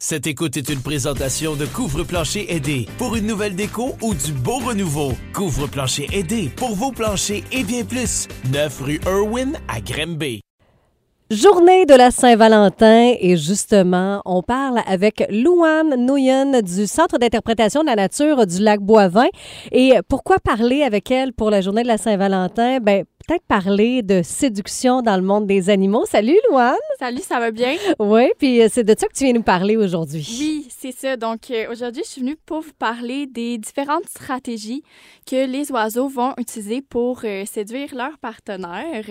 Cette écoute est une présentation de Couvre-Plancher Aidé pour une nouvelle déco ou du beau renouveau. Couvre-Plancher Aidé pour vos planchers et bien plus. 9 rue Irwin à Grimby. Journée de la Saint-Valentin et justement, on parle avec Louane Nouyen du Centre d'interprétation de la nature du lac Boivin. Et pourquoi parler avec elle pour la journée de la Saint-Valentin? Ben, peut-être parler de séduction dans le monde des animaux. Salut Louane! Salut, ça va bien? Oui, puis c'est de ça que tu viens nous parler aujourd'hui. Oui, c'est ça. Donc euh, aujourd'hui, je suis venue pour vous parler des différentes stratégies que les oiseaux vont utiliser pour euh, séduire leurs partenaires.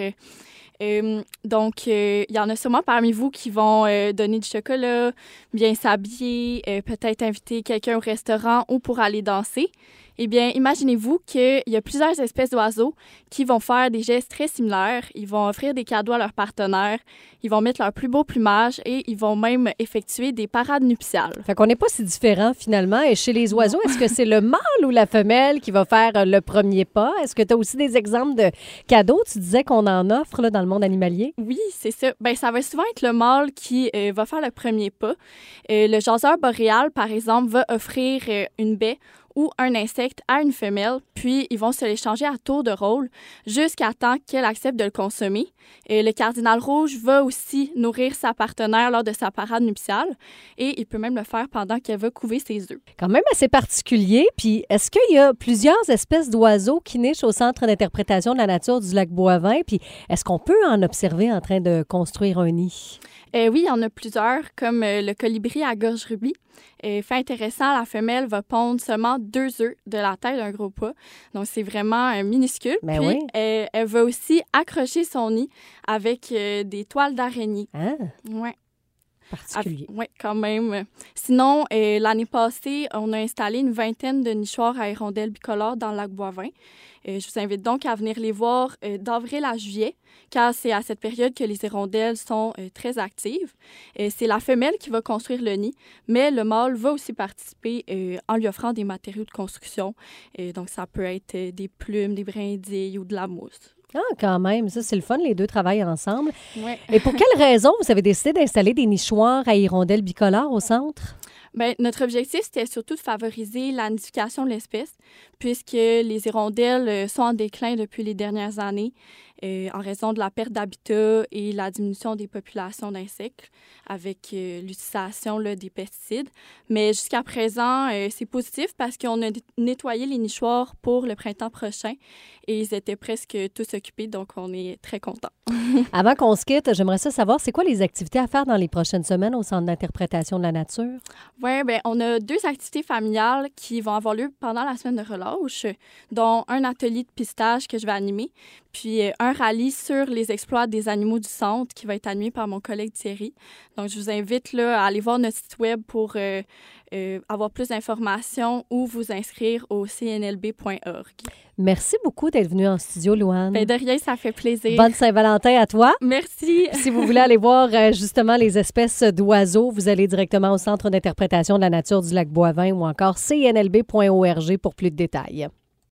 Euh, donc, il y en a sûrement parmi vous qui vont donner du chocolat, bien s'habiller, peut-être inviter quelqu'un au restaurant ou pour aller danser. Eh bien, imaginez-vous qu'il y a plusieurs espèces d'oiseaux qui vont faire des gestes très similaires. Ils vont offrir des cadeaux à leurs partenaires, ils vont mettre leur plus beau plumage et ils vont même effectuer des parades nuptiales. Fait qu'on n'est pas si différent finalement. Et chez les oiseaux, est-ce que c'est le mâle ou la femelle qui va faire euh, le premier pas? Est-ce que tu as aussi des exemples de cadeaux? Tu disais qu'on en offre là, dans le monde animalier? Oui, c'est ça. Ben, ça va souvent être le mâle qui euh, va faire le premier pas. Euh, le jaseur boréal, par exemple, va offrir une baie ou un insecte à une femelle, puis ils vont se l'échanger à tour de rôle jusqu'à temps qu'elle accepte de le consommer. Et le cardinal rouge va aussi nourrir sa partenaire lors de sa parade nuptiale et il peut même le faire pendant qu'elle va couver ses œufs. Quand même assez particulier. Puis est-ce qu'il y a plusieurs espèces d'oiseaux qui nichent au Centre d'interprétation de la nature du lac Boivin? Puis est-ce qu'on peut en observer en train de construire un nid? Euh, oui, il y en a plusieurs, comme euh, le colibri à gorge rubis. Et fait intéressant, la femelle va pondre seulement deux œufs de la taille d'un gros pas. Donc, c'est vraiment euh, minuscule. Mais Puis, oui. elle, elle va aussi accrocher son nid avec des toiles d'araignée. Ah, Ouais. Particulier. Oui, quand même. Sinon, euh, l'année passée, on a installé une vingtaine de nichoirs à hirondelles bicolores dans le lac Boivin. Euh, je vous invite donc à venir les voir euh, d'avril à juillet, car c'est à cette période que les hirondelles sont très actives. C'est la femelle qui va construire le nid, mais le mâle va aussi participer en lui offrant des matériaux de construction. Donc, ça peut être des plumes, des brindilles ou de la mousse. Ah, quand même. Ça, c'est le fun. Les deux travaillent ensemble. Ouais. Et pour quelle raison vous avez décidé d'installer des nichoirs à hirondelles bicolores au centre? Bien, notre objectif, c'était surtout de favoriser la nidification de l'espèce, puisque les hirondelles euh, sont en déclin depuis les dernières années euh, en raison de la perte d'habitat et la diminution des populations d'insectes avec euh, l'utilisation des pesticides. Mais jusqu'à présent, euh, c'est positif parce qu'on a nettoyé les nichoirs pour le printemps prochain et ils étaient presque tous occupés, donc on est très contents. Avant qu'on se quitte, j'aimerais ça savoir, c'est quoi les activités à faire dans les prochaines semaines au Centre d'interprétation de la nature? Oui, ben on a deux activités familiales qui vont avoir lieu pendant la semaine de relâche, dont un atelier de pistage que je vais animer, puis euh, un rallye sur les exploits des animaux du centre qui va être animé par mon collègue Thierry. Donc, je vous invite là, à aller voir notre site web pour euh, euh, avoir plus d'informations ou vous inscrire au cnlb.org. Merci beaucoup d'être venu en studio, Louane. Ben, de rien, ça fait plaisir. Bonne Saint-Valentin à toi. Merci. Si vous voulez aller voir euh, justement les espèces d'oiseaux, vous allez directement au Centre d'interprétation de la nature du lac Boivin ou encore cnlb.org pour plus de détails.